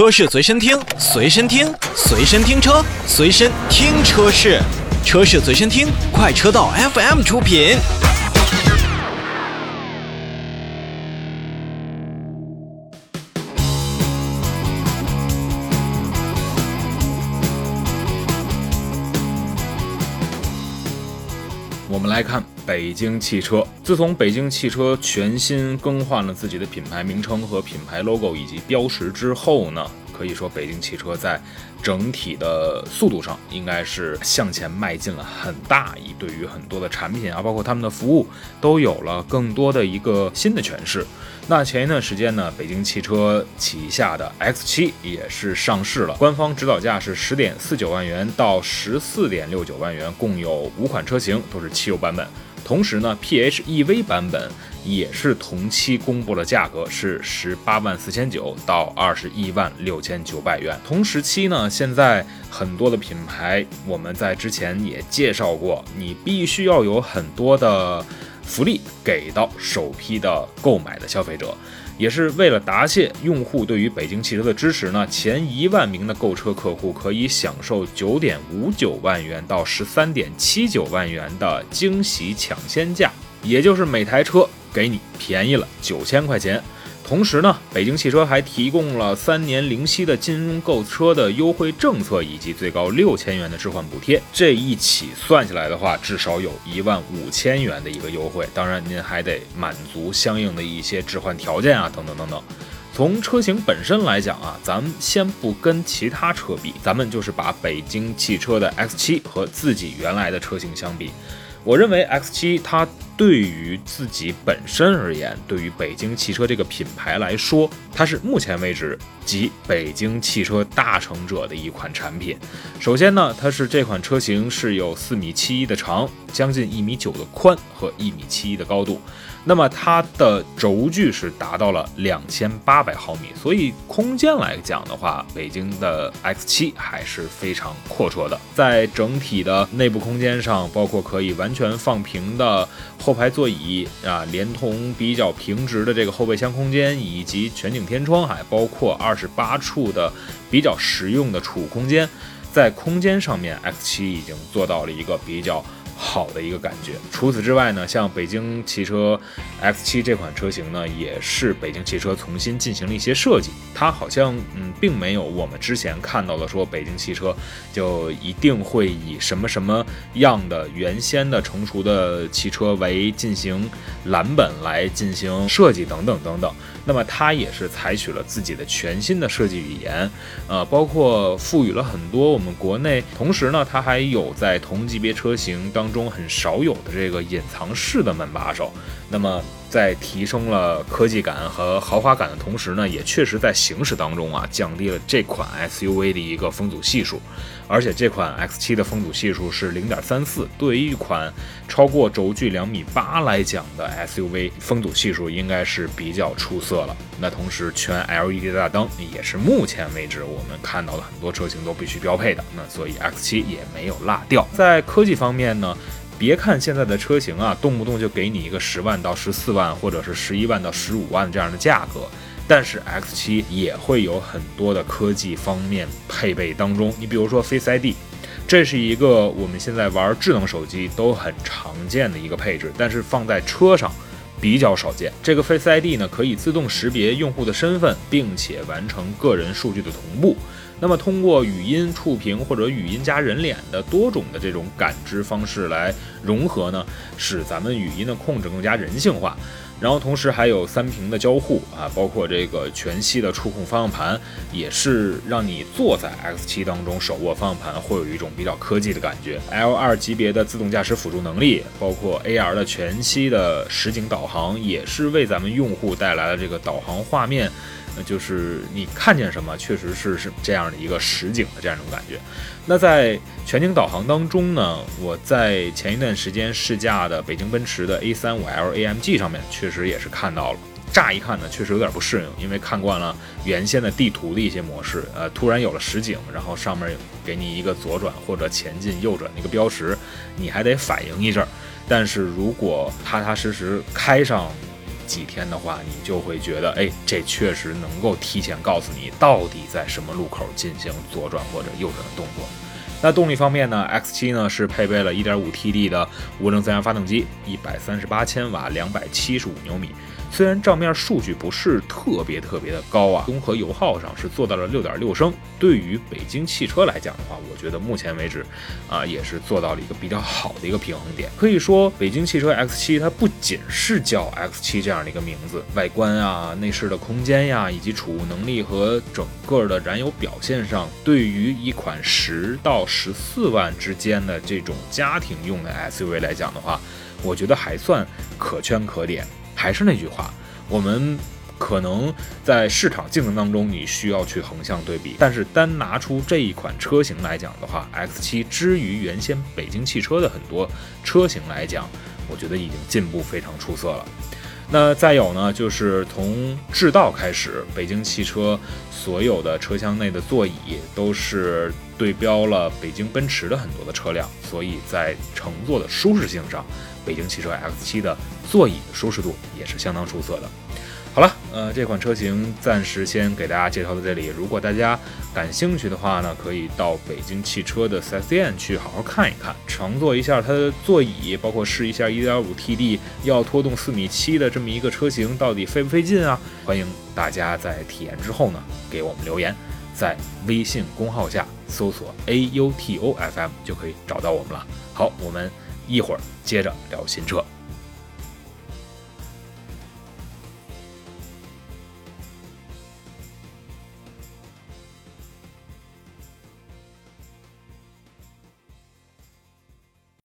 车市随身听，随身听，随身听车，随身听车市，车市随身听，快车道 FM 出品。我们来看北京汽车。自从北京汽车全新更换了自己的品牌名称和品牌 logo 以及标识之后呢，可以说北京汽车在整体的速度上应该是向前迈进了很大一，对于很多的产品啊，包括他们的服务，都有了更多的一个新的诠释。那前一段时间呢，北京汽车旗下的 X7 也是上市了，官方指导价是十点四九万元到十四点六九万元，共有五款车型，都是汽油版本。同时呢，PHEV 版本也是同期公布了价格，是十八万四千九到二十一万六千九百元。同时期呢，现在很多的品牌，我们在之前也介绍过，你必须要有很多的。福利给到首批的购买的消费者，也是为了答谢用户对于北京汽车的支持呢。前一万名的购车客户可以享受九点五九万元到十三点七九万元的惊喜抢先价，也就是每台车给你便宜了九千块钱。同时呢，北京汽车还提供了三年零息的金融购车的优惠政策，以及最高六千元的置换补贴。这一起算下来的话，至少有一万五千元的一个优惠。当然，您还得满足相应的一些置换条件啊，等等等等。从车型本身来讲啊，咱们先不跟其他车比，咱们就是把北京汽车的 X7 和自己原来的车型相比。我认为 X7 它对于自己本身而言，对于北京汽车这个品牌来说，它是目前为止集北京汽车大成者的一款产品。首先呢，它是这款车型是有四米七一的长，将近一米九的宽和一米七一的高度。那么它的轴距是达到了两千八百毫米，所以空间来讲的话，北京的 X7 还是非常阔绰的。在整体的内部空间上，包括可以完全放平的后排座椅啊，连同比较平直的这个后备箱空间，以及全景天窗，还包括二十八处的比较实用的储物空间，在空间上面，X 七已经做到了一个比较。好的一个感觉。除此之外呢，像北京汽车 X7 这款车型呢，也是北京汽车重新进行了一些设计。它好像嗯，并没有我们之前看到的说北京汽车就一定会以什么什么样的原先的成熟的汽车为进行蓝本来进行设计等等等等。那么它也是采取了自己的全新的设计语言，呃，包括赋予了很多我们国内，同时呢，它还有在同级别车型当中很少有的这个隐藏式的门把手。那么在提升了科技感和豪华感的同时呢，也确实在行驶当中啊降低了这款 SUV 的一个风阻系数。而且这款 X7 的风阻系数是零点三四，对于一款超过轴距两米八来讲的 SUV，风阻系数应该是比较出色了。那同时全 LED 大灯也是目前为止我们看到的很多车型都必须标配的，那所以 X7 也没有落掉。在科技方面呢，别看现在的车型啊，动不动就给你一个十万到十四万，或者是十一万到十五万这样的价格。但是 X7 也会有很多的科技方面配备当中，你比如说 Face ID，这是一个我们现在玩智能手机都很常见的一个配置，但是放在车上比较少见。这个 Face ID 呢，可以自动识别用户的身份，并且完成个人数据的同步。那么通过语音、触屏或者语音加人脸的多种的这种感知方式来融合呢，使咱们语音的控制更加人性化。然后同时还有三屏的交互啊，包括这个全息的触控方向盘，也是让你坐在 X7 当中手握方向盘会有一种比较科技的感觉。L2 级别的自动驾驶辅助能力，包括 AR 的全息的实景导航，也是为咱们用户带来了这个导航画面。那就是你看见什么，确实是是这样的一个实景的这样一种感觉。那在全景导航当中呢，我在前一段时间试驾的北京奔驰的 A35L AMG 上面，确实也是看到了。乍一看呢，确实有点不适应，因为看惯了原先的地图的一些模式，呃，突然有了实景，然后上面给你一个左转或者前进、右转的一个标识，你还得反应一阵儿。但是如果踏踏实实开上。几天的话，你就会觉得，哎，这确实能够提前告诉你到底在什么路口进行左转或者右转的动作。那动力方面呢？X7 呢是配备了 1.5TD 的涡轮增压发动机，138千瓦，275牛米。虽然账面数据不是特别特别的高啊，综合油耗上是做到了六点六升。对于北京汽车来讲的话，我觉得目前为止啊，也是做到了一个比较好的一个平衡点。可以说，北京汽车 X7 它不仅是叫 X7 这样的一个名字，外观啊、内饰的空间呀，以及储物能力和整个的燃油表现上，对于一款十到十四万之间的这种家庭用的 SUV 来讲的话，我觉得还算可圈可点。还是那句话，我们可能在市场竞争当中，你需要去横向对比。但是单拿出这一款车型来讲的话，X7 之于原先北京汽车的很多车型来讲，我觉得已经进步非常出色了。那再有呢，就是从制造开始，北京汽车所有的车厢内的座椅都是对标了北京奔驰的很多的车辆，所以在乘坐的舒适性上。北京汽车 X7 的座椅的舒适度也是相当出色的。好了，呃，这款车型暂时先给大家介绍到这里。如果大家感兴趣的话呢，可以到北京汽车的 4S 店去好好看一看，乘坐一下它的座椅，包括试一下 1.5TD 要拖动4米7的这么一个车型到底费不费劲啊？欢迎大家在体验之后呢给我们留言，在微信公号下搜索 AUTOFM 就可以找到我们了。好，我们。一会儿接着聊新车。